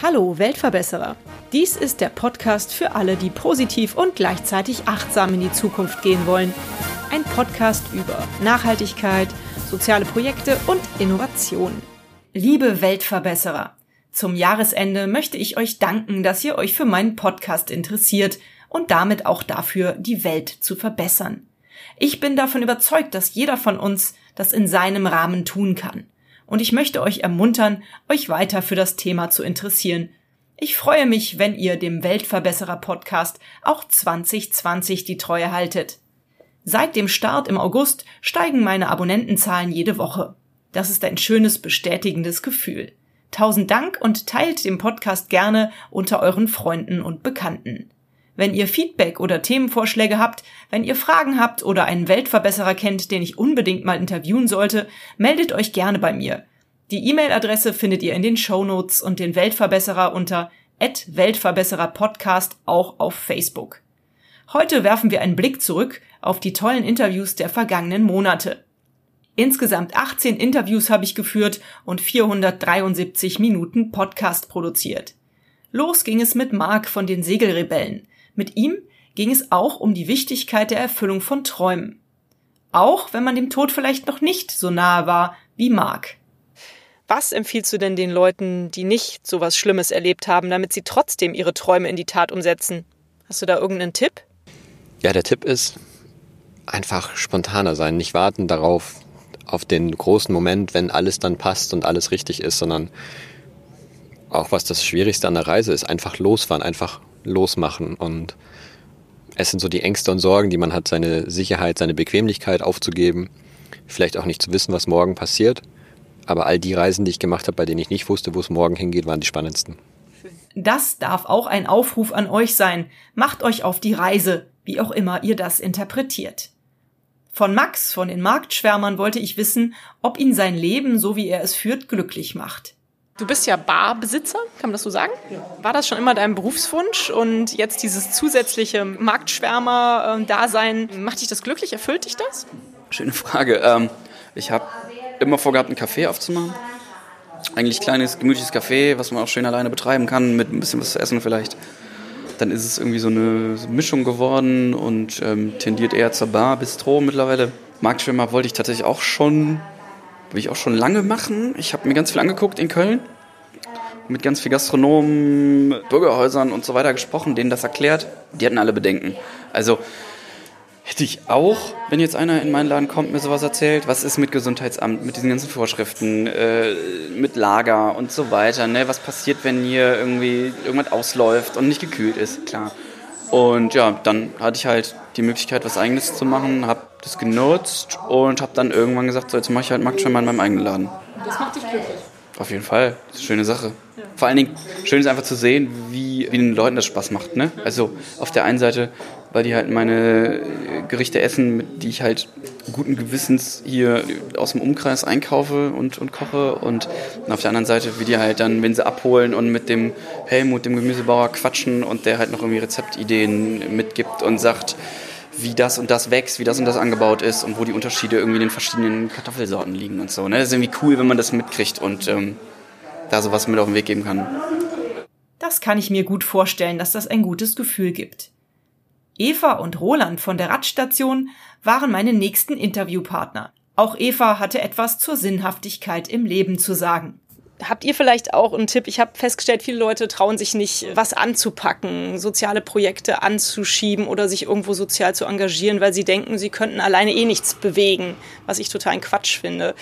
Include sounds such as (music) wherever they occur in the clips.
Hallo Weltverbesserer. Dies ist der Podcast für alle, die positiv und gleichzeitig achtsam in die Zukunft gehen wollen. Ein Podcast über Nachhaltigkeit, soziale Projekte und Innovation. Liebe Weltverbesserer, zum Jahresende möchte ich euch danken, dass ihr euch für meinen Podcast interessiert und damit auch dafür, die Welt zu verbessern. Ich bin davon überzeugt, dass jeder von uns das in seinem Rahmen tun kann. Und ich möchte euch ermuntern, euch weiter für das Thema zu interessieren. Ich freue mich, wenn ihr dem Weltverbesserer Podcast auch 2020 die Treue haltet. Seit dem Start im August steigen meine Abonnentenzahlen jede Woche. Das ist ein schönes, bestätigendes Gefühl. Tausend Dank und teilt den Podcast gerne unter euren Freunden und Bekannten. Wenn ihr Feedback oder Themenvorschläge habt, wenn ihr Fragen habt oder einen Weltverbesserer kennt, den ich unbedingt mal interviewen sollte, meldet euch gerne bei mir. Die E-Mail-Adresse findet ihr in den Show Notes und den Weltverbesserer unter Weltverbesserer Podcast auch auf Facebook. Heute werfen wir einen Blick zurück auf die tollen Interviews der vergangenen Monate. Insgesamt 18 Interviews habe ich geführt und 473 Minuten Podcast produziert. Los ging es mit Marc von den Segelrebellen. Mit ihm ging es auch um die Wichtigkeit der Erfüllung von Träumen. Auch wenn man dem Tod vielleicht noch nicht so nahe war wie Mark. Was empfiehlst du denn den Leuten, die nicht so was Schlimmes erlebt haben, damit sie trotzdem ihre Träume in die Tat umsetzen? Hast du da irgendeinen Tipp? Ja, der Tipp ist einfach spontaner sein, nicht warten darauf, auf den großen Moment, wenn alles dann passt und alles richtig ist, sondern auch was das Schwierigste an der Reise ist, einfach losfahren, einfach losmachen. Und es sind so die Ängste und Sorgen, die man hat, seine Sicherheit, seine Bequemlichkeit aufzugeben, vielleicht auch nicht zu wissen, was morgen passiert. Aber all die Reisen, die ich gemacht habe, bei denen ich nicht wusste, wo es morgen hingeht, waren die spannendsten. Das darf auch ein Aufruf an euch sein. Macht euch auf die Reise, wie auch immer ihr das interpretiert. Von Max von den Marktschwärmern wollte ich wissen, ob ihn sein Leben, so wie er es führt, glücklich macht. Du bist ja Barbesitzer, kann man das so sagen? Ja. War das schon immer dein Berufswunsch und jetzt dieses zusätzliche Marktschwärmer-Dasein, macht dich das glücklich? Erfüllt dich das? Schöne Frage. Ähm, ich habe immer vorgehabt, einen Café aufzumachen. Eigentlich kleines, gemütliches Café, was man auch schön alleine betreiben kann, mit ein bisschen was zu essen vielleicht. Dann ist es irgendwie so eine Mischung geworden und ähm, tendiert eher zur Bar, Bistro mittlerweile. Marktschwärmer wollte ich tatsächlich auch schon will ich auch schon lange machen. Ich habe mir ganz viel angeguckt in Köln. Mit ganz vielen Gastronomen, Bürgerhäusern und so weiter gesprochen, denen das erklärt. Die hatten alle Bedenken. Also hätte ich auch, wenn jetzt einer in meinen Laden kommt, mir sowas erzählt, was ist mit Gesundheitsamt, mit diesen ganzen Vorschriften, äh, mit Lager und so weiter. Ne? Was passiert, wenn hier irgendwie irgendwas ausläuft und nicht gekühlt ist? Klar. Und ja, dann hatte ich halt die Möglichkeit, was Eigenes zu machen, habe das genutzt und habe dann irgendwann gesagt, so jetzt mache ich halt Marktschwimmer in meinem eigenen Laden. Das macht dich glücklich? Auf jeden Fall, das ist eine schöne Sache. Ja. Vor allen Dingen schön ist einfach zu sehen, wie, wie den Leuten das Spaß macht. Ne? Also auf der einen Seite, weil die halt meine Gerichte essen, die ich halt guten Gewissens hier aus dem Umkreis einkaufe und, und koche. Und auf der anderen Seite, wie die halt dann, wenn sie abholen und mit dem Helmut, dem Gemüsebauer, quatschen und der halt noch irgendwie Rezeptideen mitgibt und sagt, wie das und das wächst, wie das und das angebaut ist und wo die Unterschiede irgendwie in den verschiedenen Kartoffelsorten liegen und so. Ne? Das ist irgendwie cool, wenn man das mitkriegt und ähm, da sowas mit auf den Weg geben kann. Das kann ich mir gut vorstellen, dass das ein gutes Gefühl gibt. Eva und Roland von der Radstation waren meine nächsten Interviewpartner. Auch Eva hatte etwas zur Sinnhaftigkeit im Leben zu sagen. Habt ihr vielleicht auch einen Tipp? Ich habe festgestellt, viele Leute trauen sich nicht, was anzupacken, soziale Projekte anzuschieben oder sich irgendwo sozial zu engagieren, weil sie denken, sie könnten alleine eh nichts bewegen, was ich total Quatsch finde.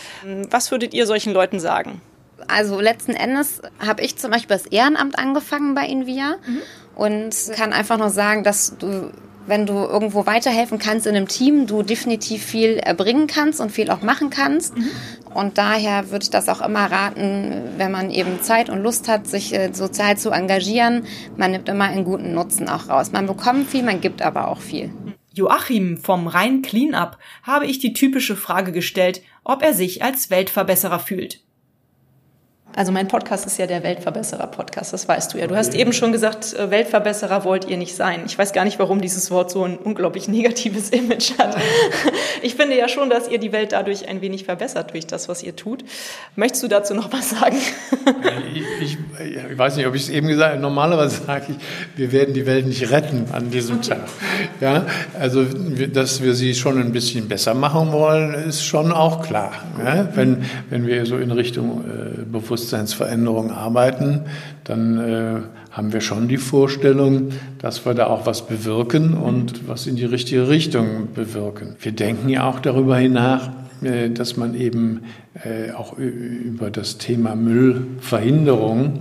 Was würdet ihr solchen Leuten sagen? Also letzten Endes habe ich zum Beispiel das Ehrenamt angefangen bei Invia. Mhm und kann einfach nur sagen, dass du wenn du irgendwo weiterhelfen kannst in einem Team, du definitiv viel erbringen kannst und viel auch machen kannst. Mhm. Und daher würde ich das auch immer raten, wenn man eben Zeit und Lust hat, sich äh, sozial zu engagieren. Man nimmt immer einen guten Nutzen auch raus. Man bekommt viel, man gibt aber auch viel. Joachim vom Rhein Cleanup habe ich die typische Frage gestellt, ob er sich als Weltverbesserer fühlt. Also mein Podcast ist ja der Weltverbesserer-Podcast, das weißt du ja. Du hast eben schon gesagt, äh, Weltverbesserer wollt ihr nicht sein. Ich weiß gar nicht, warum dieses Wort so ein unglaublich (laughs) negatives Image hat. (laughs) Ich finde ja schon, dass ihr die Welt dadurch ein wenig verbessert durch das, was ihr tut. Möchtest du dazu noch was sagen? Ich, ich, ich weiß nicht, ob ich es eben gesagt habe. Normalerweise sage ich, wir werden die Welt nicht retten an diesem Tag. Ja, also, dass wir sie schon ein bisschen besser machen wollen, ist schon auch klar. Ja? Wenn, wenn wir so in Richtung äh, Bewusstseinsveränderung arbeiten, dann äh, haben wir schon die Vorstellung, dass wir da auch was bewirken und was in die richtige Richtung bewirken. Wir denken ja auch darüber hinaus, äh, dass man eben äh, auch über das Thema Müllverhinderung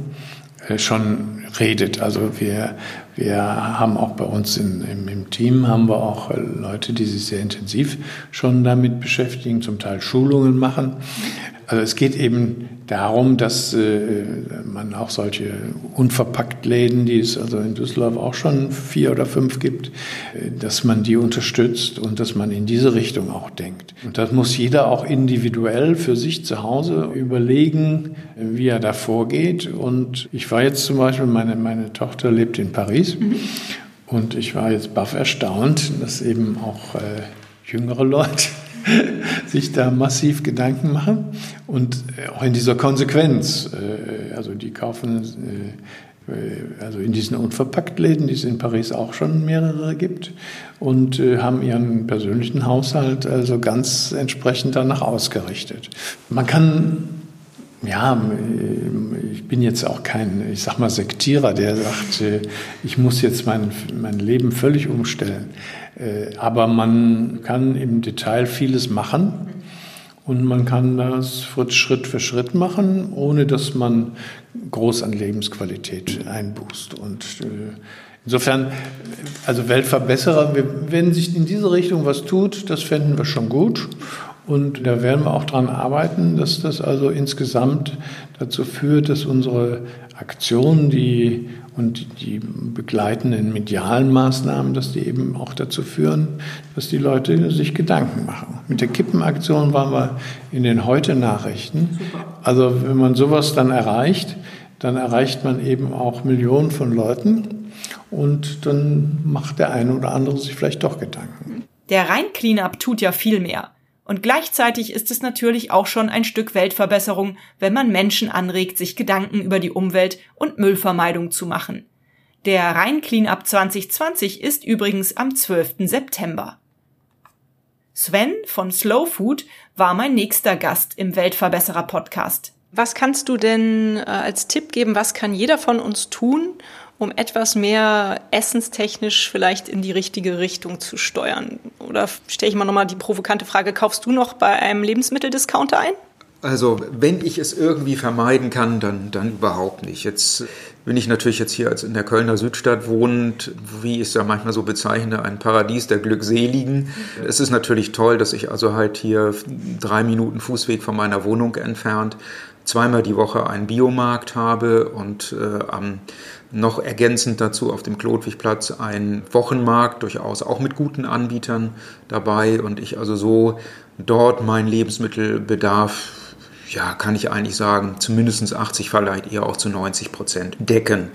äh, schon redet. Also wir, wir haben auch bei uns in, im, im, Team haben wir auch Leute, die sich sehr intensiv schon damit beschäftigen, zum Teil Schulungen machen. Also es geht eben darum, dass äh, man auch solche Unverpacktläden, die es also in Düsseldorf auch schon vier oder fünf gibt, äh, dass man die unterstützt und dass man in diese Richtung auch denkt. Und das muss jeder auch individuell für sich zu Hause überlegen, wie er da vorgeht. Und ich war jetzt zum Beispiel, meine, meine Tochter lebt in Paris mhm. und ich war jetzt baff erstaunt, dass eben auch äh, jüngere Leute (laughs) sich da massiv Gedanken machen und äh, auch in dieser Konsequenz. Äh, also die kaufen äh, also in diesen Unverpacktläden, die es in Paris auch schon mehrere gibt, und haben ihren persönlichen Haushalt also ganz entsprechend danach ausgerichtet. Man kann ja, ich bin jetzt auch kein, ich sag mal, Sektierer, der sagt, ich muss jetzt mein, mein Leben völlig umstellen. Äh, aber man kann im Detail vieles machen und man kann das Schritt für Schritt machen, ohne dass man groß an Lebensqualität einbußt. Und äh, insofern, also Weltverbesserer, wenn sich in diese Richtung was tut, das fänden wir schon gut. Und da werden wir auch daran arbeiten, dass das also insgesamt dazu führt, dass unsere Aktionen, die und die begleitenden medialen Maßnahmen, dass die eben auch dazu führen, dass die Leute sich Gedanken machen. Mit der Kippenaktion waren wir in den Heute-Nachrichten. Also wenn man sowas dann erreicht, dann erreicht man eben auch Millionen von Leuten und dann macht der eine oder andere sich vielleicht doch Gedanken. Der Rhein-Cleanup tut ja viel mehr. Und gleichzeitig ist es natürlich auch schon ein Stück Weltverbesserung, wenn man Menschen anregt, sich Gedanken über die Umwelt und Müllvermeidung zu machen. Der Rhein Cleanup 2020 ist übrigens am 12. September. Sven von Slow Food war mein nächster Gast im Weltverbesserer Podcast. Was kannst du denn äh, als Tipp geben? Was kann jeder von uns tun, um etwas mehr essenstechnisch vielleicht in die richtige Richtung zu steuern? Oder stelle ich mal nochmal die provokante Frage, kaufst du noch bei einem Lebensmitteldiscounter ein? Also, wenn ich es irgendwie vermeiden kann, dann, dann überhaupt nicht. Jetzt bin ich natürlich jetzt hier als in der Kölner Südstadt wohnend, wie ich es ja manchmal so bezeichne, ein Paradies der Glückseligen. Es ist natürlich toll, dass ich also halt hier drei Minuten Fußweg von meiner Wohnung entfernt zweimal die Woche einen Biomarkt habe und äh, am noch ergänzend dazu auf dem Klotwigplatz ein Wochenmarkt, durchaus auch mit guten Anbietern dabei und ich also so dort meinen Lebensmittelbedarf ja, kann ich eigentlich sagen, zumindest 80, vielleicht eher auch zu 90 Prozent decken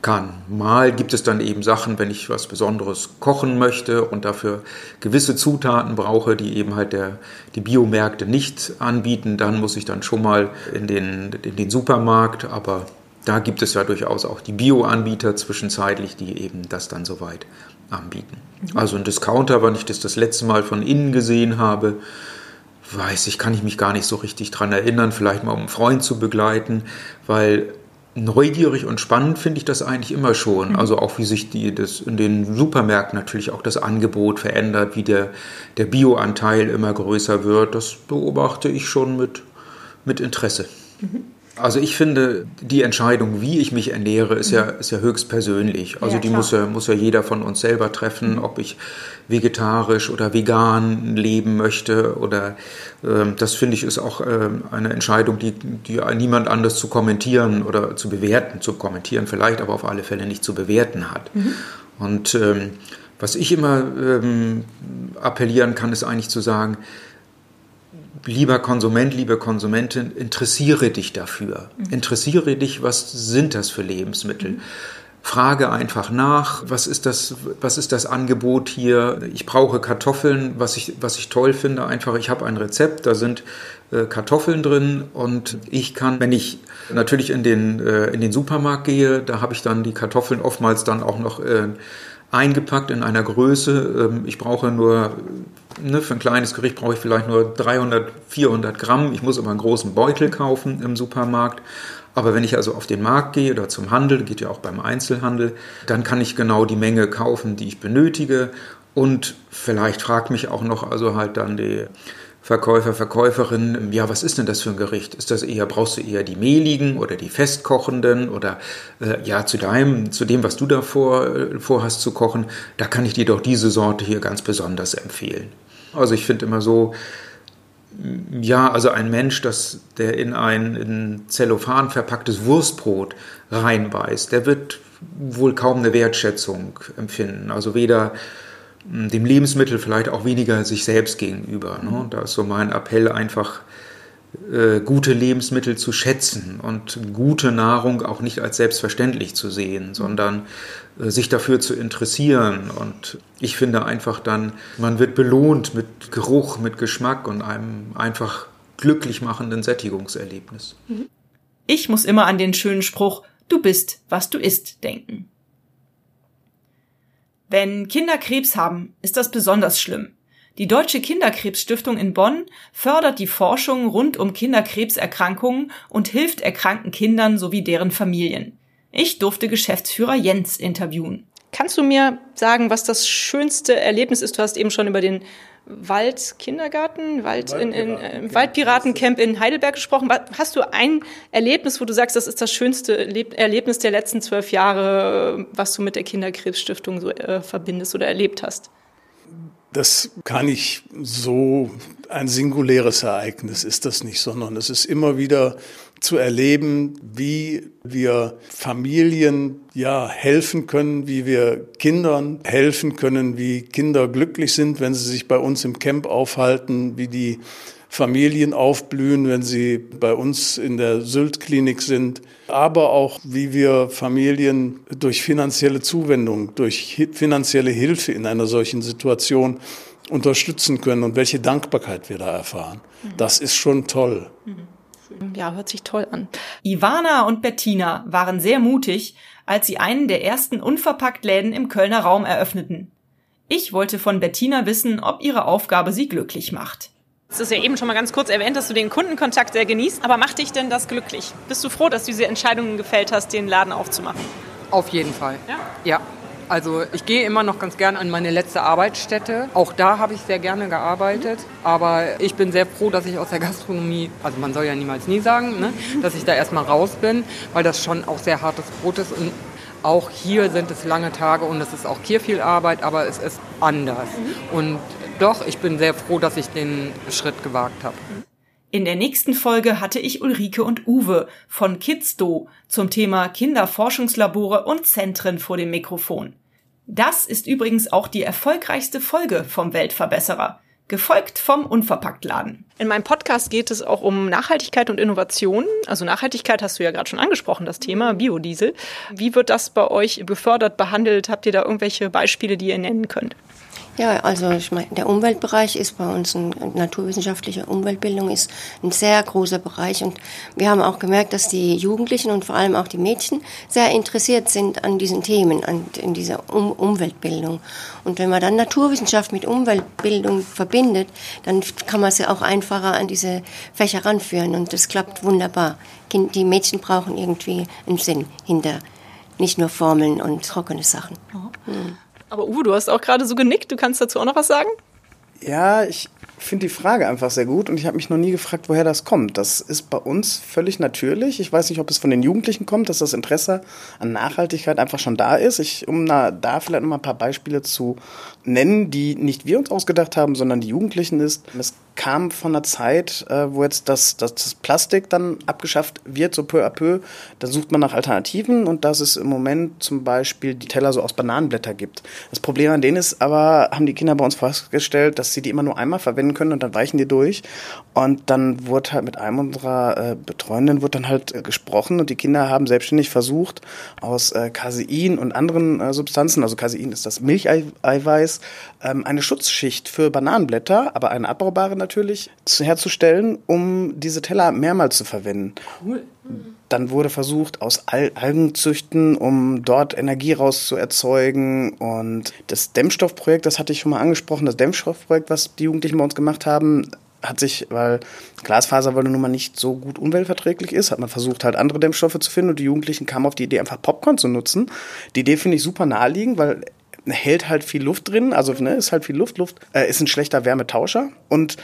kann. Mal gibt es dann eben Sachen, wenn ich was Besonderes kochen möchte und dafür gewisse Zutaten brauche, die eben halt der, die Biomärkte nicht anbieten, dann muss ich dann schon mal in den, in den Supermarkt, aber da gibt es ja durchaus auch die Bio-Anbieter zwischenzeitlich, die eben das dann soweit anbieten. Mhm. Also ein Discounter, wenn ich das das letzte Mal von innen gesehen habe, weiß ich, kann ich mich gar nicht so richtig dran erinnern, vielleicht mal um einen Freund zu begleiten, weil neugierig und spannend finde ich das eigentlich immer schon. Mhm. Also auch wie sich die, das in den Supermärkten natürlich auch das Angebot verändert, wie der, der Bioanteil immer größer wird. Das beobachte ich schon mit, mit Interesse. Mhm. Also ich finde, die Entscheidung, wie ich mich ernähre, ist ja, ist ja höchst persönlich. Also ja, die muss ja, muss ja jeder von uns selber treffen, ob ich vegetarisch oder vegan leben möchte. Oder ähm, das finde ich ist auch ähm, eine Entscheidung, die, die niemand anders zu kommentieren oder zu bewerten, zu kommentieren vielleicht, aber auf alle Fälle nicht zu bewerten hat. Mhm. Und ähm, was ich immer ähm, appellieren kann, ist eigentlich zu sagen, lieber Konsument, liebe Konsumentin, interessiere dich dafür. Mhm. Interessiere dich, was sind das für Lebensmittel? Mhm. Frage einfach nach, was ist das, was ist das Angebot hier? Ich brauche Kartoffeln, was ich, was ich toll finde, einfach, ich habe ein Rezept, da sind äh, Kartoffeln drin und ich kann, wenn ich natürlich in den, äh, in den Supermarkt gehe, da habe ich dann die Kartoffeln oftmals dann auch noch äh, eingepackt in einer Größe. Ähm, ich brauche nur, ne, für ein kleines Gericht brauche ich vielleicht nur 300, 400 Gramm. Ich muss aber einen großen Beutel kaufen im Supermarkt. Aber wenn ich also auf den Markt gehe oder zum Handel, geht ja auch beim Einzelhandel, dann kann ich genau die Menge kaufen, die ich benötige. Und vielleicht fragt mich auch noch also halt dann die Verkäufer, Verkäuferin, ja, was ist denn das für ein Gericht? Ist das eher, brauchst du eher die mehligen oder die festkochenden oder äh, ja, zu deinem, zu dem, was du da vor, äh, vorhast zu kochen, da kann ich dir doch diese Sorte hier ganz besonders empfehlen. Also ich finde immer so, ja, also ein Mensch, das, der in ein in Zellophan verpacktes Wurstbrot reinbeißt, der wird wohl kaum eine Wertschätzung empfinden. Also weder dem Lebensmittel, vielleicht auch weniger sich selbst gegenüber. Ne? Da ist so mein Appell einfach, äh, gute Lebensmittel zu schätzen und gute Nahrung auch nicht als selbstverständlich zu sehen, sondern äh, sich dafür zu interessieren. Und ich finde einfach dann, man wird belohnt mit Geruch, mit Geschmack und einem einfach glücklich machenden Sättigungserlebnis. Ich muss immer an den schönen Spruch, du bist, was du isst, denken. Wenn Kinder Krebs haben, ist das besonders schlimm. Die Deutsche Kinderkrebsstiftung in Bonn fördert die Forschung rund um Kinderkrebserkrankungen und hilft erkrankten Kindern sowie deren Familien. Ich durfte Geschäftsführer Jens interviewen. Kannst du mir sagen, was das schönste Erlebnis ist? Du hast eben schon über den Waldkindergarten, Wald in, in, äh, Waldpiratencamp in Heidelberg gesprochen. Hast du ein Erlebnis, wo du sagst, das ist das schönste Erlebnis der letzten zwölf Jahre, was du mit der Kinderkrebsstiftung so äh, verbindest oder erlebt hast? Das kann ich so, ein singuläres Ereignis ist das nicht, sondern es ist immer wieder zu erleben, wie wir Familien ja helfen können, wie wir Kindern helfen können, wie Kinder glücklich sind, wenn sie sich bei uns im Camp aufhalten, wie die Familien aufblühen, wenn sie bei uns in der Sylt-Klinik sind, aber auch wie wir Familien durch finanzielle Zuwendung, durch finanzielle Hilfe in einer solchen Situation unterstützen können und welche Dankbarkeit wir da erfahren. Das ist schon toll. Ja, hört sich toll an. Ivana und Bettina waren sehr mutig, als sie einen der ersten Unverpackt-Läden im Kölner Raum eröffneten. Ich wollte von Bettina wissen, ob ihre Aufgabe sie glücklich macht. Es ist ja eben schon mal ganz kurz erwähnt, dass du den Kundenkontakt sehr genießt. Aber macht dich denn das glücklich? Bist du froh, dass du diese Entscheidungen gefällt hast, den Laden aufzumachen? Auf jeden Fall. Ja? Ja. Also ich gehe immer noch ganz gern an meine letzte Arbeitsstätte. Auch da habe ich sehr gerne gearbeitet. Aber ich bin sehr froh, dass ich aus der Gastronomie, also man soll ja niemals nie sagen, ne, dass ich da erstmal raus bin, weil das schon auch sehr hartes Brot ist. Und auch hier sind es lange Tage und es ist auch hier viel Arbeit, aber es ist anders. Und doch, ich bin sehr froh, dass ich den Schritt gewagt habe. In der nächsten Folge hatte ich Ulrike und Uwe von KidsDo zum Thema Kinderforschungslabore und Zentren vor dem Mikrofon. Das ist übrigens auch die erfolgreichste Folge vom Weltverbesserer, gefolgt vom Unverpacktladen. In meinem Podcast geht es auch um Nachhaltigkeit und Innovation. Also Nachhaltigkeit hast du ja gerade schon angesprochen, das Thema Biodiesel. Wie wird das bei euch gefördert, behandelt? Habt ihr da irgendwelche Beispiele, die ihr nennen könnt? Ja, also ich meine, der Umweltbereich ist bei uns ein naturwissenschaftliche Umweltbildung ist ein sehr großer Bereich und wir haben auch gemerkt, dass die Jugendlichen und vor allem auch die Mädchen sehr interessiert sind an diesen Themen, an in dieser um Umweltbildung. Und wenn man dann Naturwissenschaft mit Umweltbildung verbindet, dann kann man sie auch einfacher an diese Fächer ranführen und das klappt wunderbar. Die Mädchen brauchen irgendwie einen Sinn hinter nicht nur Formeln und trockene Sachen. Mhm. Aber Uwe, du hast auch gerade so genickt. Du kannst dazu auch noch was sagen? Ja, ich finde die Frage einfach sehr gut und ich habe mich noch nie gefragt, woher das kommt. Das ist bei uns völlig natürlich. Ich weiß nicht, ob es von den Jugendlichen kommt, dass das Interesse an Nachhaltigkeit einfach schon da ist. Ich, um na, da vielleicht noch mal ein paar Beispiele zu nennen, die nicht wir uns ausgedacht haben, sondern die Jugendlichen ist. Es kam von einer Zeit, äh, wo jetzt das, das, das Plastik dann abgeschafft wird, so peu à peu. Da sucht man nach Alternativen und dass es im Moment zum Beispiel die Teller so aus Bananenblätter gibt. Das Problem an denen ist aber, haben die Kinder bei uns festgestellt, dass sie die immer nur einmal verwenden können und dann weichen die durch. Und dann wurde halt mit einem unserer äh, Betreuenden wurde dann halt äh, gesprochen und die Kinder haben selbstständig versucht, aus äh, Casein und anderen äh, Substanzen, also Casein ist das Milcheiweiß, ähm, eine Schutzschicht für Bananenblätter, aber eine abbaubare natürlich, zu, herzustellen, um diese Teller mehrmals zu verwenden. Cool. Dann wurde versucht, aus Al Algenzüchten, um dort Energie rauszuerzeugen. Und das Dämmstoffprojekt, das hatte ich schon mal angesprochen, das Dämmstoffprojekt, was die Jugendlichen bei uns gemacht haben, hat sich, weil Glasfaserwolle nun mal nicht so gut umweltverträglich ist, hat man versucht, halt andere Dämmstoffe zu finden und die Jugendlichen kamen auf die Idee, einfach Popcorn zu nutzen. Die Idee finde ich super naheliegend, weil hält halt viel Luft drin, also ne, ist halt viel Luft, Luft, äh, ist ein schlechter Wärmetauscher und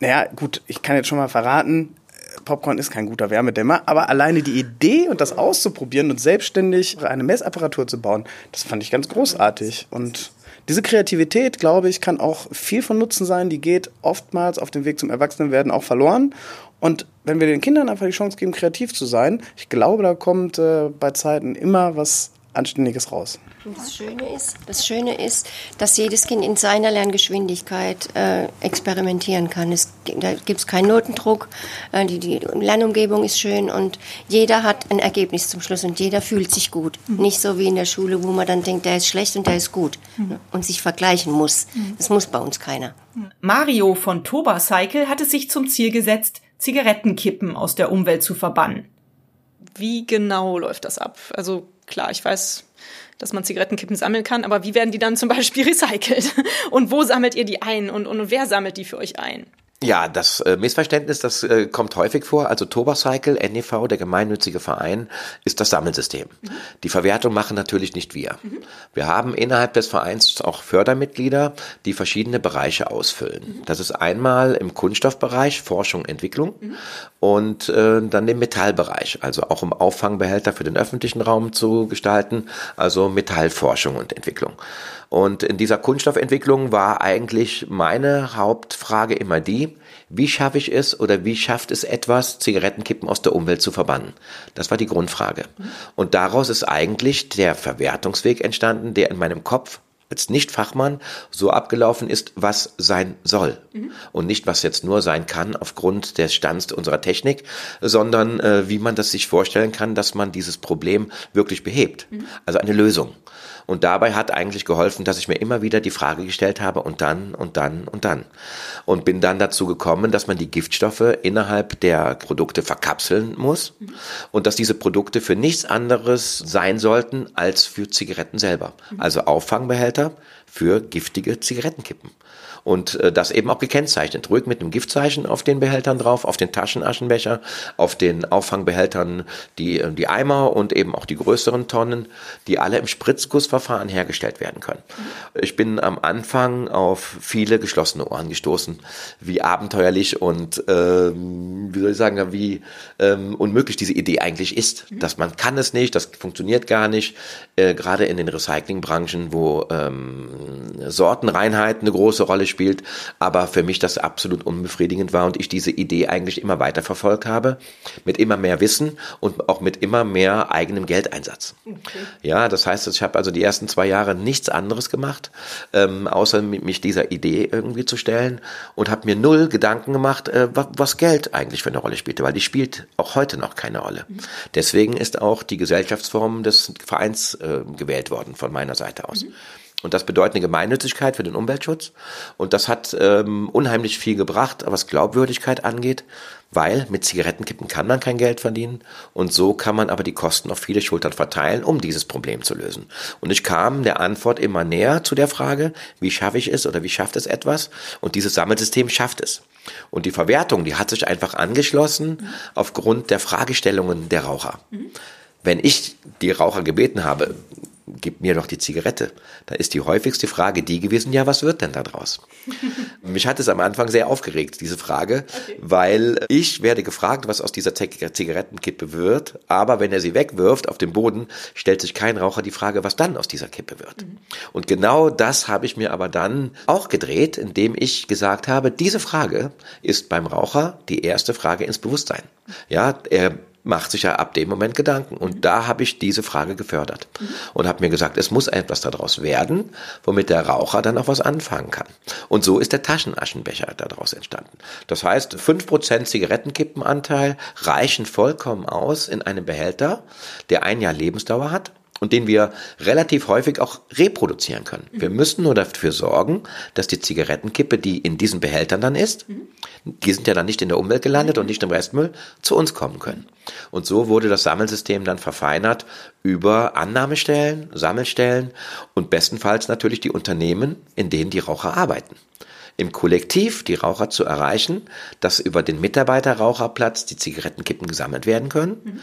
naja, gut, ich kann jetzt schon mal verraten, Popcorn ist kein guter Wärmedämmer, aber alleine die Idee und das auszuprobieren und selbstständig eine Messapparatur zu bauen, das fand ich ganz großartig. Und diese Kreativität, glaube ich, kann auch viel von Nutzen sein. Die geht oftmals auf dem Weg zum Erwachsenenwerden auch verloren. Und wenn wir den Kindern einfach die Chance geben, kreativ zu sein, ich glaube, da kommt äh, bei Zeiten immer was Anständiges raus. Das Schöne ist, das Schöne ist, dass jedes Kind in seiner Lerngeschwindigkeit äh, experimentieren kann. Es, da gibt es keinen Notendruck, äh, die, die, Lernumgebung ist schön und jeder hat ein Ergebnis zum Schluss und jeder fühlt sich gut. Mhm. Nicht so wie in der Schule, wo man dann denkt, der ist schlecht und der ist gut mhm. und sich vergleichen muss. Mhm. Das muss bei uns keiner. Mario von Toba Cycle hat es sich zum Ziel gesetzt, Zigarettenkippen aus der Umwelt zu verbannen. Wie genau läuft das ab? Also klar, ich weiß, dass man Zigarettenkippen sammeln kann, aber wie werden die dann zum Beispiel (laughs) recycelt? Und wo sammelt ihr die ein und, und wer sammelt die für euch ein? Ja, das äh, Missverständnis, das äh, kommt häufig vor. Also Tobacycle, NEV, der gemeinnützige Verein, ist das Sammelsystem. Mhm. Die Verwertung machen natürlich nicht wir. Mhm. Wir haben innerhalb des Vereins auch Fördermitglieder, die verschiedene Bereiche ausfüllen. Mhm. Das ist einmal im Kunststoffbereich Forschung, Entwicklung mhm. und äh, dann im Metallbereich, also auch um Auffangbehälter für den öffentlichen Raum zu gestalten, also Metallforschung und Entwicklung. Und in dieser Kunststoffentwicklung war eigentlich meine Hauptfrage immer die, wie schaffe ich es oder wie schafft es etwas, Zigarettenkippen aus der Umwelt zu verbannen? Das war die Grundfrage. Und daraus ist eigentlich der Verwertungsweg entstanden, der in meinem Kopf als Nicht-Fachmann so abgelaufen ist, was sein soll. Mhm. Und nicht, was jetzt nur sein kann aufgrund des Stands unserer Technik, sondern äh, wie man das sich vorstellen kann, dass man dieses Problem wirklich behebt. Mhm. Also eine Lösung. Und dabei hat eigentlich geholfen, dass ich mir immer wieder die Frage gestellt habe und dann und dann und dann. Und bin dann dazu gekommen, dass man die Giftstoffe innerhalb der Produkte verkapseln muss und dass diese Produkte für nichts anderes sein sollten als für Zigaretten selber. Also Auffangbehälter für giftige Zigarettenkippen und äh, das eben auch gekennzeichnet. Ruhig mit einem Giftzeichen auf den Behältern drauf, auf den Taschenaschenbecher, auf den Auffangbehältern die, äh, die Eimer und eben auch die größeren Tonnen, die alle im Spritzgussverfahren hergestellt werden können. Ich bin am Anfang auf viele geschlossene Ohren gestoßen, wie abenteuerlich und ähm, wie soll ich sagen, wie ähm, unmöglich diese Idee eigentlich ist. Dass man kann es nicht, das funktioniert gar nicht, äh, gerade in den Recyclingbranchen, wo ähm, Sortenreinheit eine große Rolle spielt, aber für mich das absolut unbefriedigend war und ich diese Idee eigentlich immer weiter verfolgt habe, mit immer mehr Wissen und auch mit immer mehr eigenem Geldeinsatz. Okay. Ja, das heißt, ich habe also die ersten zwei Jahre nichts anderes gemacht, ähm, außer mich dieser Idee irgendwie zu stellen und habe mir null Gedanken gemacht, äh, was Geld eigentlich für eine Rolle spielte, weil die spielt auch heute noch keine Rolle. Mhm. Deswegen ist auch die Gesellschaftsform des Vereins äh, gewählt worden von meiner Seite aus. Mhm. Und das bedeutet eine Gemeinnützigkeit für den Umweltschutz. Und das hat ähm, unheimlich viel gebracht, was Glaubwürdigkeit angeht, weil mit Zigarettenkippen kann man kein Geld verdienen. Und so kann man aber die Kosten auf viele Schultern verteilen, um dieses Problem zu lösen. Und ich kam der Antwort immer näher zu der Frage, wie schaffe ich es oder wie schafft es etwas? Und dieses Sammelsystem schafft es. Und die Verwertung, die hat sich einfach angeschlossen aufgrund der Fragestellungen der Raucher. Mhm. Wenn ich die Raucher gebeten habe, gib mir doch die Zigarette. Da ist die häufigste Frage die gewesen, ja, was wird denn da draus? (laughs) Mich hat es am Anfang sehr aufgeregt, diese Frage, okay. weil ich werde gefragt, was aus dieser Zigarettenkippe wird, aber wenn er sie wegwirft auf den Boden, stellt sich kein Raucher die Frage, was dann aus dieser Kippe wird. Mhm. Und genau das habe ich mir aber dann auch gedreht, indem ich gesagt habe, diese Frage ist beim Raucher die erste Frage ins Bewusstsein. Ja, er macht sich ja ab dem Moment Gedanken. Und mhm. da habe ich diese Frage gefördert mhm. und habe mir gesagt, es muss etwas daraus werden, womit der Raucher dann auch was anfangen kann. Und so ist der Taschenaschenbecher daraus entstanden. Das heißt, fünf Prozent Zigarettenkippenanteil reichen vollkommen aus in einem Behälter, der ein Jahr Lebensdauer hat und den wir relativ häufig auch reproduzieren können. Wir müssen nur dafür sorgen, dass die Zigarettenkippe, die in diesen Behältern dann ist, die sind ja dann nicht in der Umwelt gelandet und nicht im Restmüll, zu uns kommen können. Und so wurde das Sammelsystem dann verfeinert über Annahmestellen, Sammelstellen und bestenfalls natürlich die Unternehmen, in denen die Raucher arbeiten. Im Kollektiv die Raucher zu erreichen, dass über den Mitarbeiterraucherplatz die Zigarettenkippen gesammelt werden können, mhm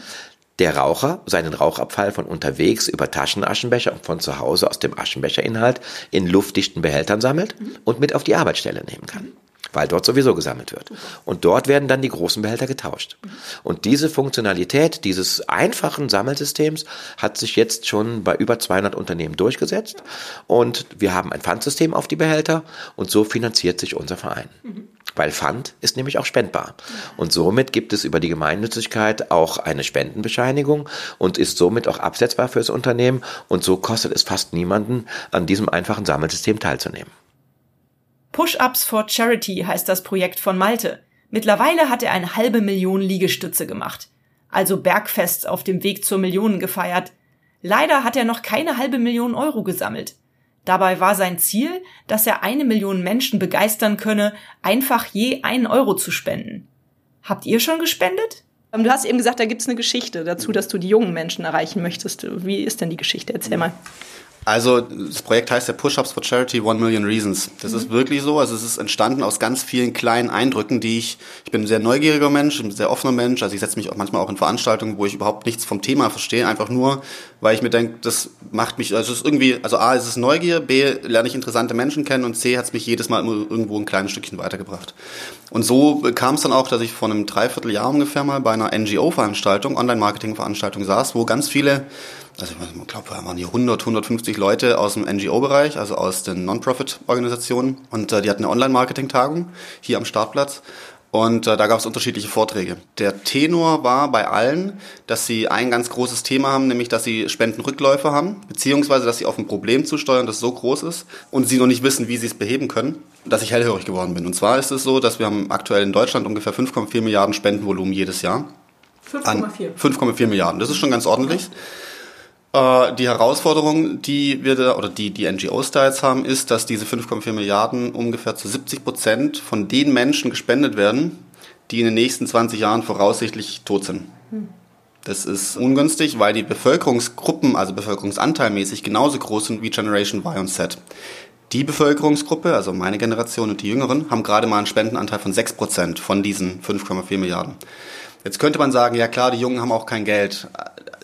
der Raucher seinen Rauchabfall von unterwegs über Taschenaschenbecher und von zu Hause aus dem Aschenbecherinhalt in luftdichten Behältern sammelt mhm. und mit auf die Arbeitsstelle nehmen kann. Weil dort sowieso gesammelt wird. Und dort werden dann die großen Behälter getauscht. Und diese Funktionalität dieses einfachen Sammelsystems hat sich jetzt schon bei über 200 Unternehmen durchgesetzt. Und wir haben ein Pfandsystem auf die Behälter und so finanziert sich unser Verein. Mhm weil Pfand ist nämlich auch spendbar. Und somit gibt es über die Gemeinnützigkeit auch eine Spendenbescheinigung und ist somit auch absetzbar fürs Unternehmen und so kostet es fast niemanden, an diesem einfachen Sammelsystem teilzunehmen. Push-Ups for Charity heißt das Projekt von Malte. Mittlerweile hat er eine halbe Million Liegestütze gemacht. Also Bergfest auf dem Weg zur Million gefeiert. Leider hat er noch keine halbe Million Euro gesammelt. Dabei war sein Ziel, dass er eine Million Menschen begeistern könne, einfach je einen Euro zu spenden. Habt ihr schon gespendet? Ähm, du hast eben gesagt, da gibt's eine Geschichte dazu, dass du die jungen Menschen erreichen möchtest. Wie ist denn die Geschichte? Erzähl mal. Also das Projekt heißt ja Push-Ups for Charity One Million Reasons. Das mhm. ist wirklich so. Also es ist entstanden aus ganz vielen kleinen Eindrücken, die ich, ich bin ein sehr neugieriger Mensch, ein sehr offener Mensch. Also ich setze mich auch manchmal auch in Veranstaltungen, wo ich überhaupt nichts vom Thema verstehe, einfach nur, weil ich mir denke, das macht mich, also es ist irgendwie, also A, ist es Neugier, B, lerne ich interessante Menschen kennen und C, hat es mich jedes Mal irgendwo ein kleines Stückchen weitergebracht. Und so kam es dann auch, dass ich vor einem Dreivierteljahr ungefähr mal bei einer NGO-Veranstaltung, Online-Marketing-Veranstaltung saß, wo ganz viele also ich glaube, da waren hier 100, 150 Leute aus dem NGO-Bereich, also aus den Non-Profit-Organisationen. Und äh, die hatten eine Online-Marketing-Tagung hier am Startplatz. Und äh, da gab es unterschiedliche Vorträge. Der Tenor war bei allen, dass sie ein ganz großes Thema haben, nämlich dass sie Spendenrückläufe haben, beziehungsweise dass sie auf ein Problem zusteuern, das so groß ist und sie noch nicht wissen, wie sie es beheben können, dass ich hellhörig geworden bin. Und zwar ist es so, dass wir haben aktuell in Deutschland ungefähr 5,4 Milliarden Spendenvolumen jedes Jahr. 5,4. 5,4 Milliarden. Das ist schon ganz ordentlich. Äh, die Herausforderung, die wir da, oder die die NGOs da jetzt haben, ist, dass diese 5,4 Milliarden ungefähr zu 70 Prozent von den Menschen gespendet werden, die in den nächsten 20 Jahren voraussichtlich tot sind. Das ist ungünstig, weil die Bevölkerungsgruppen, also bevölkerungsanteilmäßig, genauso groß sind wie Generation Y und Z. Die Bevölkerungsgruppe, also meine Generation und die Jüngeren, haben gerade mal einen Spendenanteil von 6% von diesen 5,4 Milliarden. Jetzt könnte man sagen, ja klar, die Jungen haben auch kein Geld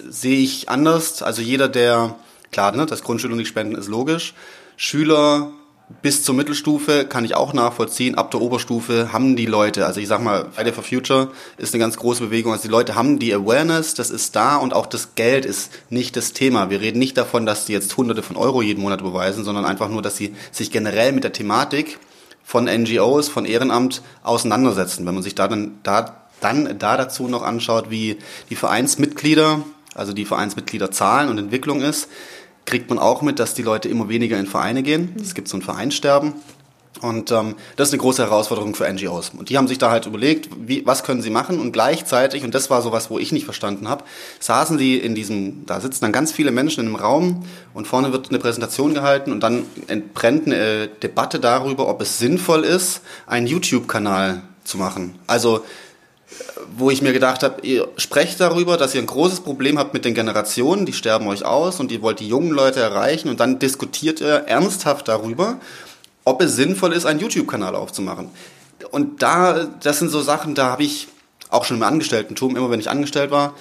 sehe ich anders. Also jeder, der, klar, ne, das Grundschule und die Spenden ist logisch. Schüler bis zur Mittelstufe kann ich auch nachvollziehen. Ab der Oberstufe haben die Leute, also ich sag mal, Friday for Future ist eine ganz große Bewegung. Also die Leute haben die Awareness, das ist da und auch das Geld ist nicht das Thema. Wir reden nicht davon, dass die jetzt Hunderte von Euro jeden Monat beweisen, sondern einfach nur, dass sie sich generell mit der Thematik von NGOs, von Ehrenamt auseinandersetzen. Wenn man sich da dann da, dann da dazu noch anschaut, wie die Vereinsmitglieder also die Vereinsmitglieder zahlen und Entwicklung ist, kriegt man auch mit, dass die Leute immer weniger in Vereine gehen. Es gibt so ein Vereinssterben. Und ähm, das ist eine große Herausforderung für NGOs. Und die haben sich da halt überlegt, wie, was können sie machen? Und gleichzeitig, und das war sowas, wo ich nicht verstanden habe, saßen sie in diesem, da sitzen dann ganz viele Menschen in einem Raum und vorne wird eine Präsentation gehalten und dann entbrennt eine Debatte darüber, ob es sinnvoll ist, einen YouTube-Kanal zu machen. Also wo ich mir gedacht habe, ihr sprecht darüber, dass ihr ein großes Problem habt mit den Generationen, die sterben euch aus und ihr wollt die jungen Leute erreichen und dann diskutiert ihr ernsthaft darüber, ob es sinnvoll ist, einen YouTube-Kanal aufzumachen. Und da, das sind so Sachen, da habe ich auch schon im Angestellten-Tum, immer wenn ich angestellt war,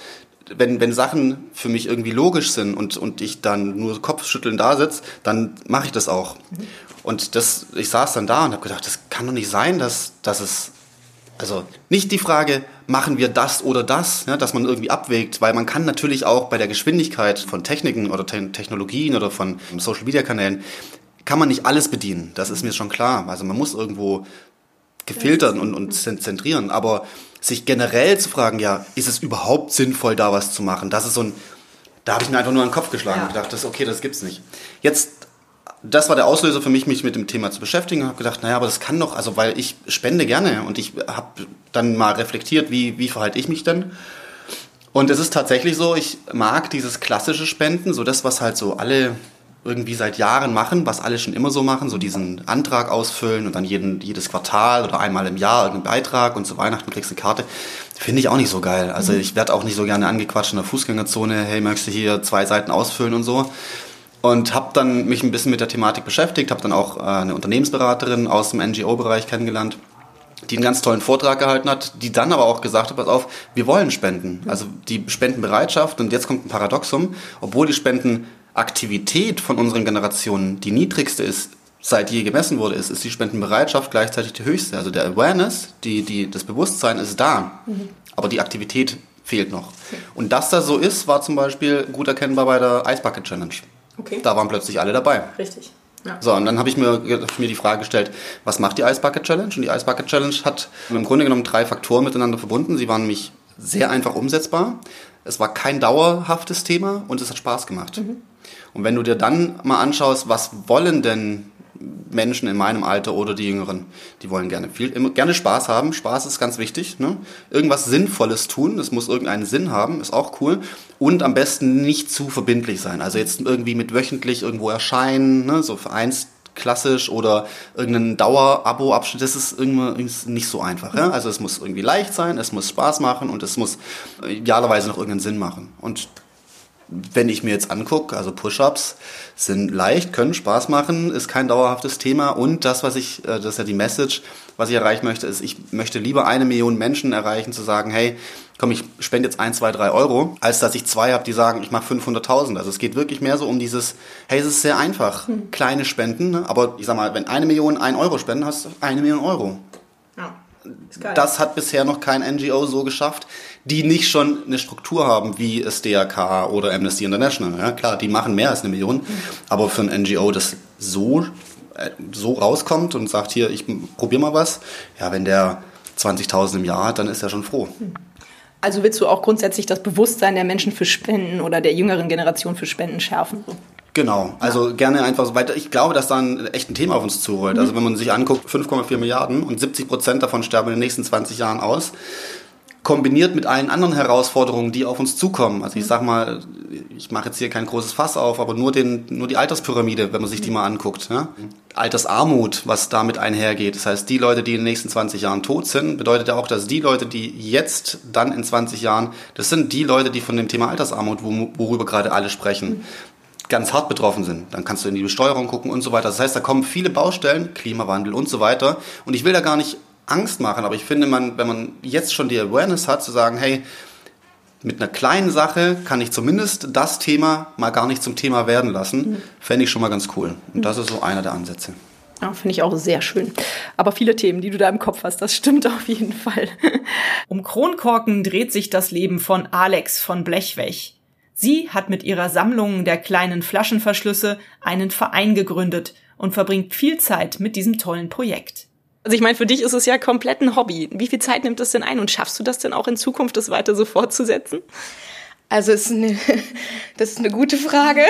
wenn, wenn Sachen für mich irgendwie logisch sind und, und ich dann nur Kopfschütteln da sitze, dann mache ich das auch. Mhm. Und das, ich saß dann da und habe gedacht, das kann doch nicht sein, dass, dass es, also nicht die Frage, machen wir das oder das, ja, dass man irgendwie abwägt, weil man kann natürlich auch bei der Geschwindigkeit von Techniken oder Te Technologien oder von Social-Media-Kanälen, kann man nicht alles bedienen, das ist mir schon klar. Also man muss irgendwo gefiltern und, und zentrieren, aber sich generell zu fragen, ja, ist es überhaupt sinnvoll, da was zu machen? Das ist so ein, da habe ich mir einfach nur an den Kopf geschlagen ja. und gedacht, das, okay, das gibt's nicht. Jetzt, das war der Auslöser für mich, mich mit dem Thema zu beschäftigen und habe gedacht, naja, aber das kann doch, also weil ich spende gerne und ich habe dann mal reflektiert, wie, wie verhalte ich mich denn? Und es ist tatsächlich so, ich mag dieses klassische Spenden, so das, was halt so alle irgendwie seit Jahren machen, was alle schon immer so machen, so diesen Antrag ausfüllen und dann jeden, jedes Quartal oder einmal im Jahr irgendeinen Beitrag und zu Weihnachten kriegst du eine Karte, finde ich auch nicht so geil. Also mhm. ich werde auch nicht so gerne angequatscht in der Fußgängerzone, hey, möchtest du hier zwei Seiten ausfüllen und so. Und habe dann mich ein bisschen mit der Thematik beschäftigt, habe dann auch äh, eine Unternehmensberaterin aus dem NGO-Bereich kennengelernt, die einen ganz tollen Vortrag gehalten hat, die dann aber auch gesagt hat, pass auf, wir wollen spenden. Also die Spendenbereitschaft, und jetzt kommt ein Paradoxum, obwohl die Spenden Aktivität von unseren Generationen die niedrigste ist, seit je gemessen wurde, ist, ist die Spendenbereitschaft gleichzeitig die höchste. Also der Awareness, die, die, das Bewusstsein ist da, mhm. aber die Aktivität fehlt noch. Und dass das so ist, war zum Beispiel gut erkennbar bei der Ice Bucket Challenge. Okay. Da waren plötzlich alle dabei. Richtig. Ja. So, und dann habe ich mir, mir die Frage gestellt, was macht die Ice Bucket Challenge? Und die Ice Bucket Challenge hat im Grunde genommen drei Faktoren miteinander verbunden. Sie waren nämlich sehr einfach umsetzbar. Es war kein dauerhaftes Thema und es hat Spaß gemacht. Mhm. Und wenn du dir dann mal anschaust, was wollen denn Menschen in meinem Alter oder die Jüngeren, die wollen gerne viel, gerne Spaß haben. Spaß ist ganz wichtig. Ne? Irgendwas Sinnvolles tun, das muss irgendeinen Sinn haben, ist auch cool. Und am besten nicht zu verbindlich sein. Also jetzt irgendwie mit wöchentlich irgendwo erscheinen, ne? so vereins klassisch oder irgendein Dauer-Abo-Abschnitt, das ist irgendwie nicht so einfach. Ja? Also es muss irgendwie leicht sein, es muss Spaß machen und es muss idealerweise noch irgendeinen Sinn machen. Und wenn ich mir jetzt angucke, also Push-ups sind leicht, können Spaß machen, ist kein dauerhaftes Thema und das, was ich, äh, das ist ja die Message, was ich erreichen möchte, ist, ich möchte lieber eine Million Menschen erreichen, zu sagen, hey, komm, ich spende jetzt ein, zwei, drei Euro, als dass ich zwei habe, die sagen, ich mache 500.000. Also es geht wirklich mehr so um dieses, hey, es ist sehr einfach, hm. kleine Spenden, ne? aber ich sag mal, wenn eine Million ein Euro spenden, hast du eine Million Euro. Das hat bisher noch kein NGO so geschafft, die nicht schon eine Struktur haben wie das DRK oder Amnesty International. Ja, klar, die machen mehr als eine Million, aber für ein NGO, das so, äh, so rauskommt und sagt, hier, ich probiere mal was, ja, wenn der 20.000 im Jahr hat, dann ist er schon froh. Also willst du auch grundsätzlich das Bewusstsein der Menschen für Spenden oder der jüngeren Generation für Spenden schärfen? Genau, also ja. gerne einfach so weiter. Ich glaube, dass da ein echt ein Thema auf uns zurollt. Also mhm. Also wenn man sich anguckt, 5,4 Milliarden und 70 Prozent davon sterben in den nächsten 20 Jahren aus, kombiniert mit allen anderen Herausforderungen, die auf uns zukommen. Also ich sag mal, ich mache jetzt hier kein großes Fass auf, aber nur den, nur die Alterspyramide, wenn man sich die mal anguckt. Ja? Altersarmut, was damit einhergeht. Das heißt, die Leute, die in den nächsten 20 Jahren tot sind, bedeutet ja auch, dass die Leute, die jetzt dann in 20 Jahren, das sind die Leute, die von dem Thema Altersarmut, worüber gerade alle sprechen ganz hart betroffen sind. Dann kannst du in die Besteuerung gucken und so weiter. Das heißt, da kommen viele Baustellen, Klimawandel und so weiter. Und ich will da gar nicht Angst machen, aber ich finde, man, wenn man jetzt schon die Awareness hat, zu sagen, hey, mit einer kleinen Sache kann ich zumindest das Thema mal gar nicht zum Thema werden lassen, mhm. fände ich schon mal ganz cool. Und das ist so einer der Ansätze. Ja, finde ich auch sehr schön. Aber viele Themen, die du da im Kopf hast, das stimmt (laughs) auf jeden Fall. um Kronkorken dreht sich das Leben von Alex von Blechwech. Sie hat mit ihrer Sammlung der kleinen Flaschenverschlüsse einen Verein gegründet und verbringt viel Zeit mit diesem tollen Projekt. Also ich meine, für dich ist es ja komplett ein Hobby. Wie viel Zeit nimmt das denn ein und schaffst du das denn auch in Zukunft, das weiter so fortzusetzen? Also ist eine, (laughs) das ist eine gute Frage.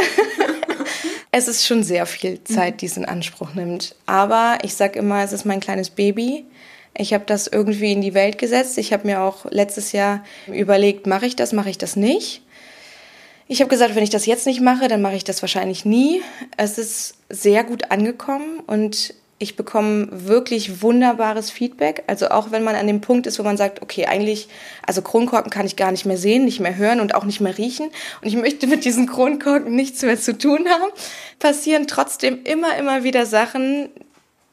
(laughs) es ist schon sehr viel Zeit, die es in Anspruch nimmt. Aber ich sage immer, es ist mein kleines Baby. Ich habe das irgendwie in die Welt gesetzt. Ich habe mir auch letztes Jahr überlegt, mache ich das, mache ich das nicht. Ich habe gesagt, wenn ich das jetzt nicht mache, dann mache ich das wahrscheinlich nie. Es ist sehr gut angekommen und ich bekomme wirklich wunderbares Feedback. Also auch wenn man an dem Punkt ist, wo man sagt, okay, eigentlich, also Kronkorken kann ich gar nicht mehr sehen, nicht mehr hören und auch nicht mehr riechen. Und ich möchte mit diesen Kronkorken nichts mehr zu tun haben, passieren trotzdem immer, immer wieder Sachen,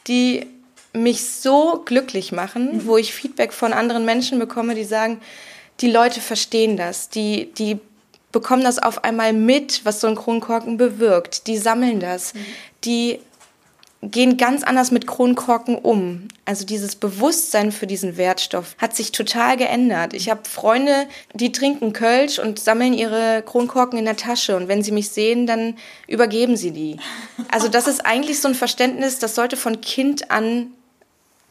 die mich so glücklich machen, mhm. wo ich Feedback von anderen Menschen bekomme, die sagen, die Leute verstehen das, die, die bekommen das auf einmal mit, was so ein Kronkorken bewirkt. Die sammeln das. Mhm. Die gehen ganz anders mit Kronkorken um. Also dieses Bewusstsein für diesen Wertstoff hat sich total geändert. Ich habe Freunde, die trinken Kölsch und sammeln ihre Kronkorken in der Tasche und wenn sie mich sehen, dann übergeben sie die. Also das ist eigentlich so ein Verständnis, das sollte von Kind an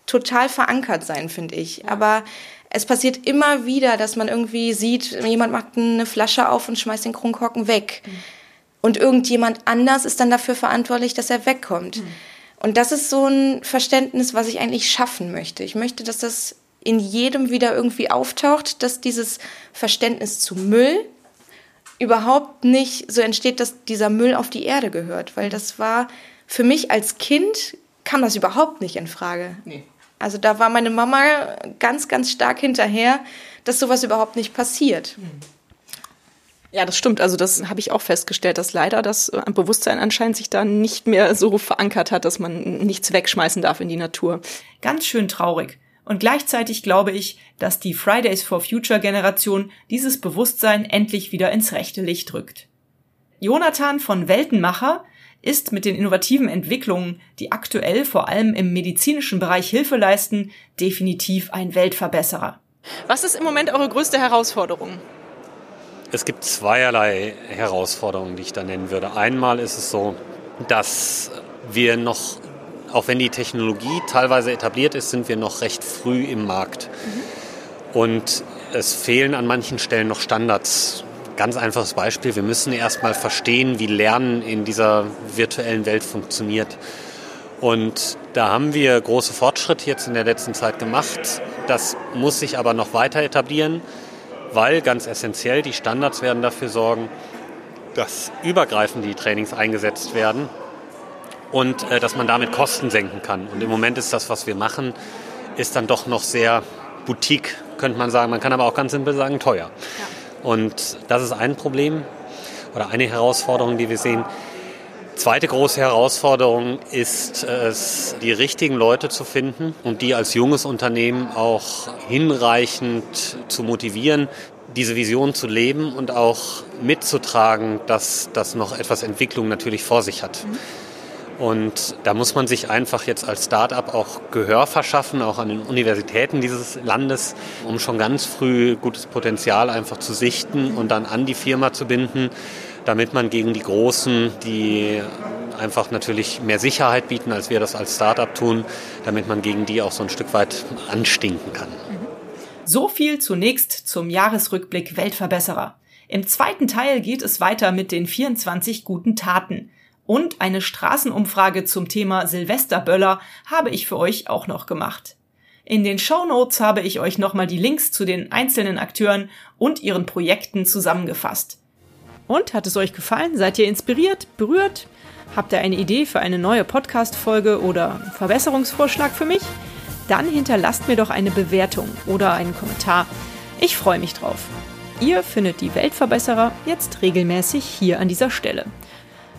total verankert sein, finde ich. Aber es passiert immer wieder, dass man irgendwie sieht, jemand macht eine Flasche auf und schmeißt den Kronkorken weg. Mhm. Und irgendjemand anders ist dann dafür verantwortlich, dass er wegkommt. Mhm. Und das ist so ein Verständnis, was ich eigentlich schaffen möchte. Ich möchte, dass das in jedem wieder irgendwie auftaucht, dass dieses Verständnis zu Müll überhaupt nicht so entsteht, dass dieser Müll auf die Erde gehört. Weil das war für mich als Kind kam das überhaupt nicht in Frage. Nee. Also da war meine Mama ganz, ganz stark hinterher, dass sowas überhaupt nicht passiert. Mhm. Ja, das stimmt. Also das habe ich auch festgestellt, dass leider das äh, Bewusstsein anscheinend sich da nicht mehr so verankert hat, dass man nichts wegschmeißen darf in die Natur. Ganz schön traurig. Und gleichzeitig glaube ich, dass die Fridays for Future Generation dieses Bewusstsein endlich wieder ins rechte Licht rückt. Jonathan von Weltenmacher ist mit den innovativen Entwicklungen, die aktuell vor allem im medizinischen Bereich Hilfe leisten, definitiv ein Weltverbesserer. Was ist im Moment eure größte Herausforderung? Es gibt zweierlei Herausforderungen, die ich da nennen würde. Einmal ist es so, dass wir noch, auch wenn die Technologie teilweise etabliert ist, sind wir noch recht früh im Markt. Mhm. Und es fehlen an manchen Stellen noch Standards. Ganz einfaches Beispiel, wir müssen erstmal verstehen, wie Lernen in dieser virtuellen Welt funktioniert. Und da haben wir große Fortschritte jetzt in der letzten Zeit gemacht. Das muss sich aber noch weiter etablieren weil ganz essentiell die Standards werden dafür sorgen, dass übergreifend die Trainings eingesetzt werden und äh, dass man damit Kosten senken kann. Und im Moment ist das, was wir machen, ist dann doch noch sehr Boutique, könnte man sagen. Man kann aber auch ganz simpel sagen, teuer. Ja. Und das ist ein Problem oder eine Herausforderung, die wir sehen. Zweite große Herausforderung ist es, die richtigen Leute zu finden und die als junges Unternehmen auch hinreichend zu motivieren, diese Vision zu leben und auch mitzutragen, dass das noch etwas Entwicklung natürlich vor sich hat. Und da muss man sich einfach jetzt als Start-up auch Gehör verschaffen, auch an den Universitäten dieses Landes, um schon ganz früh gutes Potenzial einfach zu sichten und dann an die Firma zu binden damit man gegen die Großen, die einfach natürlich mehr Sicherheit bieten, als wir das als Startup tun, damit man gegen die auch so ein Stück weit anstinken kann. So viel zunächst zum Jahresrückblick Weltverbesserer. Im zweiten Teil geht es weiter mit den 24 guten Taten. Und eine Straßenumfrage zum Thema Silvesterböller habe ich für euch auch noch gemacht. In den Show Notes habe ich euch nochmal die Links zu den einzelnen Akteuren und ihren Projekten zusammengefasst. Und hat es euch gefallen? Seid ihr inspiriert, berührt? Habt ihr eine Idee für eine neue Podcast-Folge oder Verbesserungsvorschlag für mich? Dann hinterlasst mir doch eine Bewertung oder einen Kommentar. Ich freue mich drauf. Ihr findet die Weltverbesserer jetzt regelmäßig hier an dieser Stelle.